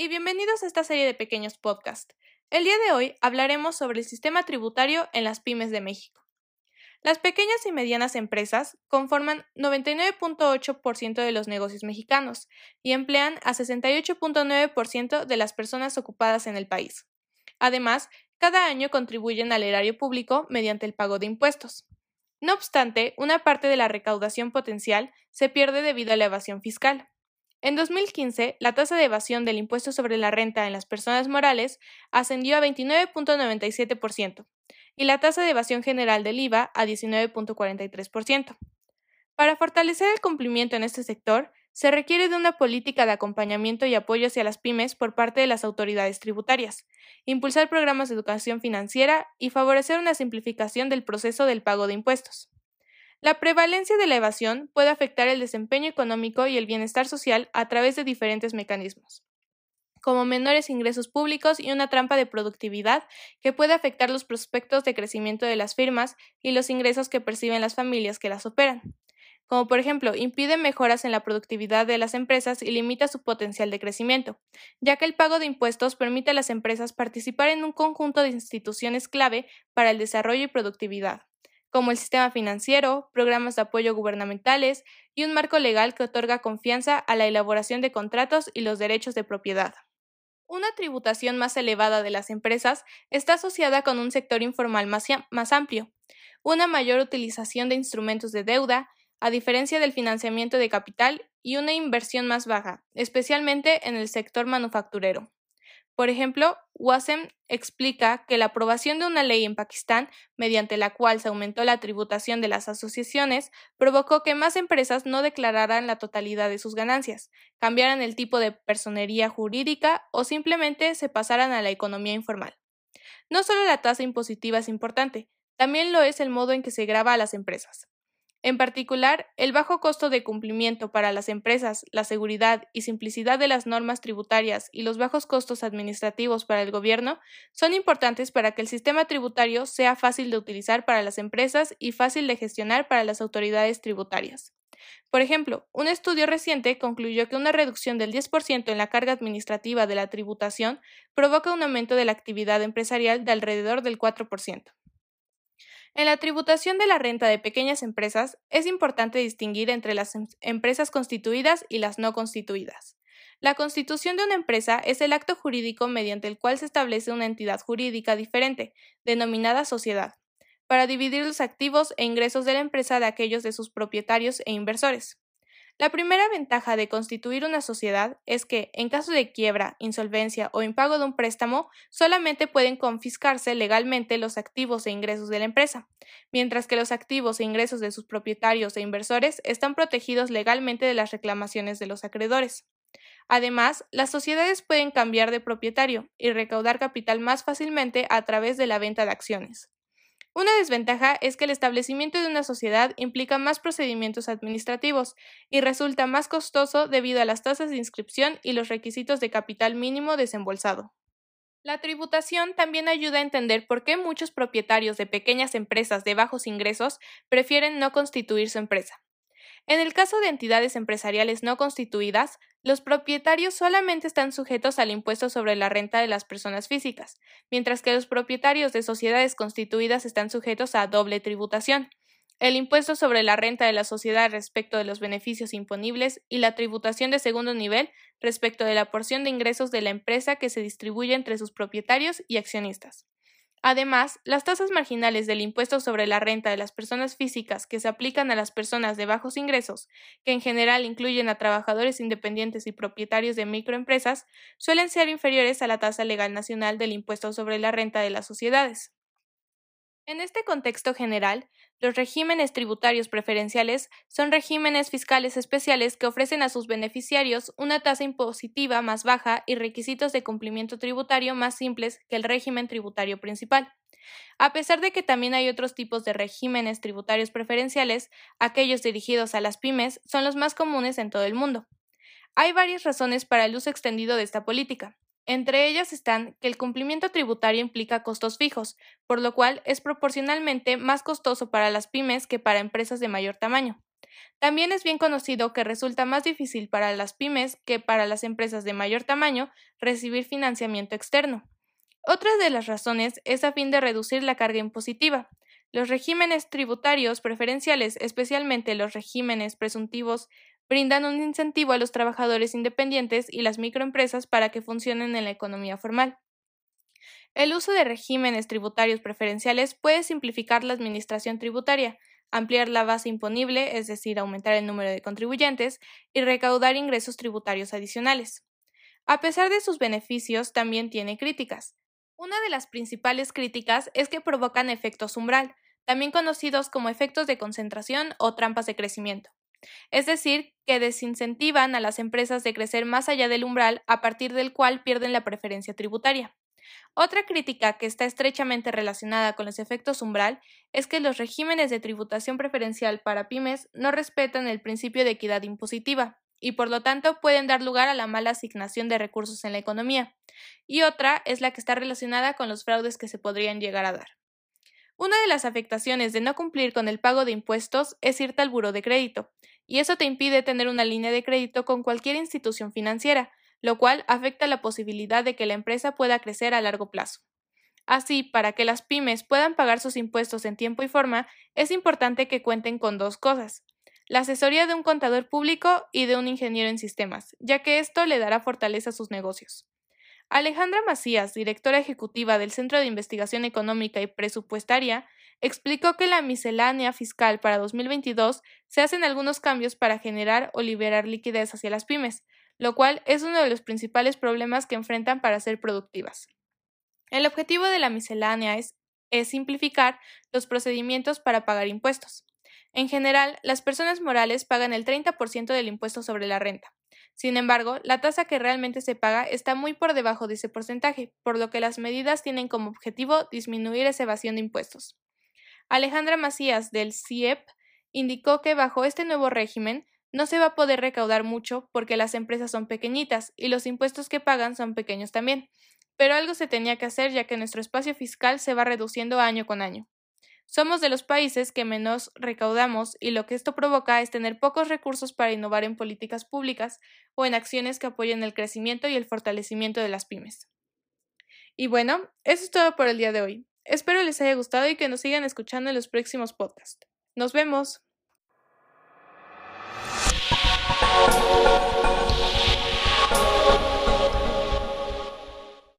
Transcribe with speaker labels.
Speaker 1: y bienvenidos a esta serie de pequeños podcasts. El día de hoy hablaremos sobre el sistema tributario en las pymes de México. Las pequeñas y medianas empresas conforman 99.8% de los negocios mexicanos y emplean a 68.9% de las personas ocupadas en el país. Además, cada año contribuyen al erario público mediante el pago de impuestos. No obstante, una parte de la recaudación potencial se pierde debido a la evasión fiscal. En 2015, la tasa de evasión del impuesto sobre la renta en las personas morales ascendió a 29.97% y la tasa de evasión general del IVA a 19.43%. Para fortalecer el cumplimiento en este sector, se requiere de una política de acompañamiento y apoyo hacia las pymes por parte de las autoridades tributarias, impulsar programas de educación financiera y favorecer una simplificación del proceso del pago de impuestos. La prevalencia de la evasión puede afectar el desempeño económico y el bienestar social a través de diferentes mecanismos, como menores ingresos públicos y una trampa de productividad que puede afectar los prospectos de crecimiento de las firmas y los ingresos que perciben las familias que las operan como por ejemplo impide mejoras en la productividad de las empresas y limita su potencial de crecimiento, ya que el pago de impuestos permite a las empresas participar en un conjunto de instituciones clave para el desarrollo y productividad como el sistema financiero, programas de apoyo gubernamentales y un marco legal que otorga confianza a la elaboración de contratos y los derechos de propiedad. Una tributación más elevada de las empresas está asociada con un sector informal más, amplio, una mayor utilización de instrumentos de deuda, a diferencia del financiamiento de capital, y una inversión más baja, especialmente en el sector manufacturero. Por ejemplo, Wasem explica que la aprobación de una ley en Pakistán, mediante la cual se aumentó la tributación de las asociaciones, provocó que más empresas no declararan la totalidad de sus ganancias, cambiaran el tipo de personería jurídica o simplemente se pasaran a la economía informal. No solo la tasa impositiva es importante, también lo es el modo en que se graba a las empresas. En particular, el bajo costo de cumplimiento para las empresas, la seguridad y simplicidad de las normas tributarias y los bajos costos administrativos para el gobierno son importantes para que el sistema tributario sea fácil de utilizar para las empresas y fácil de gestionar para las autoridades tributarias. Por ejemplo, un estudio reciente concluyó que una reducción del 10% en la carga administrativa de la tributación provoca un aumento de la actividad empresarial de alrededor del 4%. En la tributación de la renta de pequeñas empresas es importante distinguir entre las em-, empresas constituidas y las no constituidas. La constitución de una empresa es el acto jurídico mediante el cual se establece una entidad jurídica diferente, denominada sociedad, para dividir los activos e ingresos de la empresa de aquellos de sus propietarios e inversores. La primera ventaja de constituir una sociedad es que, en caso de quiebra, insolvencia o impago de un préstamo, solamente pueden confiscarse legalmente los activos e ingresos de la empresa, mientras que los activos e ingresos de sus propietarios e inversores están protegidos legalmente de las reclamaciones de los acreedores. Además, las sociedades pueden cambiar de propietario y recaudar capital más fácilmente a través de la venta de acciones. Una desventaja es que el establecimiento de una sociedad implica más procedimientos administrativos y resulta más costoso debido a las tasas de inscripción y los requisitos de capital mínimo desembolsado. La tributación también ayuda a entender por qué muchos propietarios de pequeñas empresas de bajos ingresos prefieren no constituir su empresa. En el caso de entidades empresariales no constituidas, los propietarios solamente están sujetos al impuesto sobre la renta de las personas físicas, mientras que los propietarios de sociedades constituidas están sujetos a doble tributación, el impuesto sobre la renta de la sociedad respecto de los beneficios imponibles y la tributación de segundo nivel respecto de la porción de ingresos de la empresa que se distribuye entre sus propietarios y accionistas. Además, las tasas marginales del impuesto sobre la renta de las personas físicas que se aplican a las personas de bajos ingresos, que en general incluyen a trabajadores independientes y propietarios de microempresas, suelen ser inferiores a la tasa legal nacional del impuesto sobre la renta de las sociedades. En este contexto general, los regímenes tributarios preferenciales son regímenes fiscales especiales que ofrecen a sus beneficiarios una tasa impositiva más baja y requisitos de cumplimiento tributario más simples que el régimen tributario principal. A pesar de que también hay otros tipos de regímenes tributarios preferenciales, aquellos dirigidos a las pymes son los más comunes en todo el mundo. Hay varias razones para el uso extendido de esta política. Entre ellas están que el cumplimiento tributario implica costos fijos, por lo cual es proporcionalmente más costoso para las pymes que para empresas de mayor tamaño. También es bien conocido que resulta más difícil para las pymes que para las empresas de mayor tamaño recibir financiamiento externo. Otra de las razones es a fin de reducir la carga impositiva. Los regímenes tributarios preferenciales, especialmente los regímenes presuntivos, brindan un incentivo a los trabajadores independientes y las microempresas para que funcionen en la economía formal. El uso de regímenes tributarios preferenciales puede simplificar la administración tributaria, ampliar la base imponible, es decir, aumentar el número de contribuyentes, y recaudar ingresos tributarios adicionales. A pesar de sus beneficios, también tiene críticas. Una de las principales críticas es que provocan efectos umbral, también conocidos como efectos de concentración o trampas de crecimiento. Es decir, que desincentivan a las empresas de crecer más allá del umbral a partir del cual pierden la preferencia tributaria. Otra crítica que está estrechamente relacionada con los efectos umbral es que los regímenes de tributación preferencial para pymes no respetan el principio de equidad impositiva y por lo tanto pueden dar lugar a la mala asignación de recursos en la economía. Y otra es la que está relacionada con los fraudes que se podrían llegar a dar. Una de las afectaciones de no cumplir con el pago de impuestos es irte al buro de crédito, y eso te impide tener una línea de crédito con cualquier institución financiera, lo cual afecta la posibilidad de que la empresa pueda crecer a largo plazo. Así, para que las pymes puedan pagar sus impuestos en tiempo y forma, es importante que cuenten con dos cosas la asesoría de un contador público y de un ingeniero en sistemas, ya que esto le dará fortaleza a sus negocios. Alejandra Macías, directora ejecutiva del Centro de Investigación Económica y Presupuestaria, explicó que la miscelánea fiscal para 2022 se hacen algunos cambios para generar o liberar liquidez hacia las pymes, lo cual es uno de los principales problemas que enfrentan para ser productivas. El objetivo de la miscelánea es, simplificar los procedimientos para pagar impuestos. En general, las personas morales pagan el 30% del impuesto sobre la renta. Sin embargo, la tasa que realmente se paga está muy por debajo de ese porcentaje, por lo que las medidas tienen como objetivo disminuir esa evasión de impuestos. Alejandra Macías, del CIEP, indicó que bajo este nuevo régimen, no se va a poder recaudar mucho porque las empresas son pequeñitas y los impuestos que pagan son pequeños también. Pero algo se tenía que hacer ya que nuestro espacio fiscal se va reduciendo año con año. Somos de los países que menos recaudamos y lo que esto provoca es tener pocos recursos para innovar en políticas públicas o en acciones que apoyen el crecimiento y el fortalecimiento de las pymes. Y bueno, eso es todo por el día de hoy. Espero les haya gustado y que nos sigan escuchando en los próximos podcasts. Nos vemos.